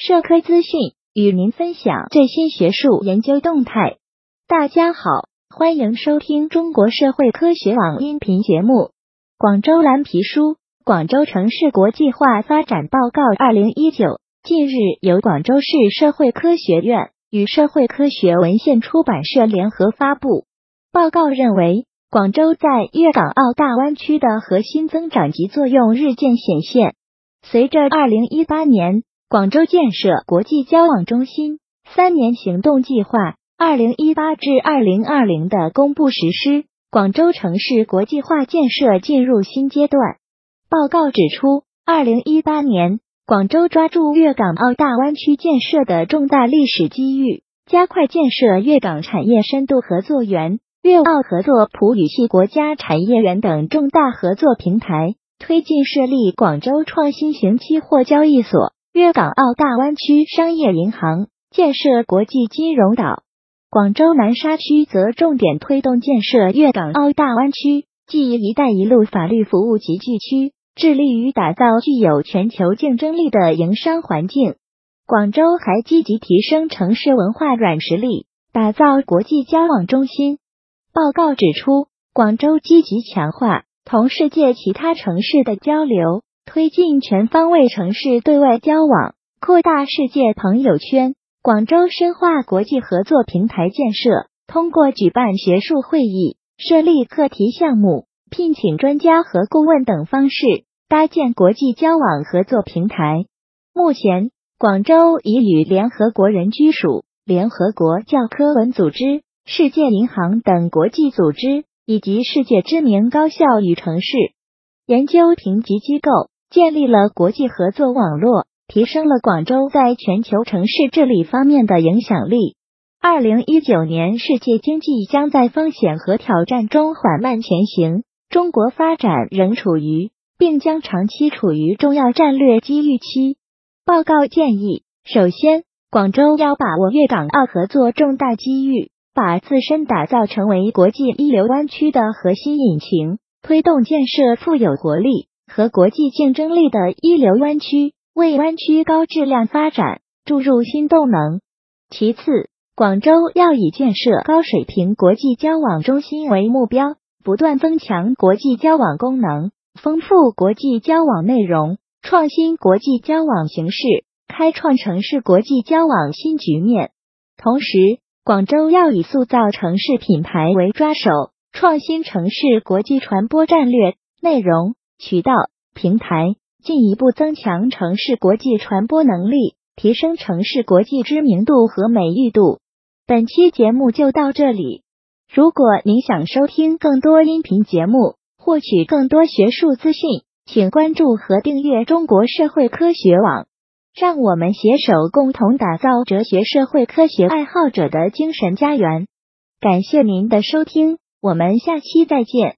社科资讯，与您分享最新学术研究动态。大家好，欢迎收听中国社会科学网音频节目。广州蓝皮书《广州城市国际化发展报告（二零一九）》近日由广州市社会科学院与社会科学文献出版社联合发布。报告认为，广州在粤港澳大湾区的核心增长及作用日渐显现。随着二零一八年。广州建设国际交往中心三年行动计划（二零一八至二零二零）的公布实施，广州城市国际化建设进入新阶段。报告指出，二零一八年，广州抓住粤港澳大湾区建设的重大历史机遇，加快建设粤港产业深度合作园、粤澳合作普语系国家产业园等重大合作平台，推进设立广州创新型期货交易所。粤港澳大湾区商业银行建设国际金融岛，广州南沙区则重点推动建设粤港澳大湾区暨“一带一路”法律服务集聚区，致力于打造具有全球竞争力的营商环境。广州还积极提升城市文化软实力，打造国际交往中心。报告指出，广州积极强化同世界其他城市的交流。推进全方位城市对外交往，扩大世界朋友圈。广州深化国际合作平台建设，通过举办学术会议、设立课题项目、聘请专家和顾问等方式，搭建国际交往合作平台。目前，广州已与联合国人居署、联合国教科文组织、世界银行等国际组织以及世界知名高校与城市研究评级机构。建立了国际合作网络，提升了广州在全球城市治理方面的影响力。二零一九年，世界经济将在风险和挑战中缓慢前行，中国发展仍处于，并将长期处于重要战略机遇期。报告建议，首先，广州要把握粤港澳合作重大机遇，把自身打造成为国际一流湾区的核心引擎，推动建设富有活力。和国际竞争力的一流湾区，为湾区高质量发展注入新动能。其次，广州要以建设高水平国际交往中心为目标，不断增强国际交往功能，丰富国际交往内容，创新国际交往形式，开创城市国际交往新局面。同时，广州要以塑造城市品牌为抓手，创新城市国际传播战略内容。渠道平台进一步增强城市国际传播能力，提升城市国际知名度和美誉度。本期节目就到这里。如果您想收听更多音频节目，获取更多学术资讯，请关注和订阅中国社会科学网。让我们携手共同打造哲学社会科学爱好者的精神家园。感谢您的收听，我们下期再见。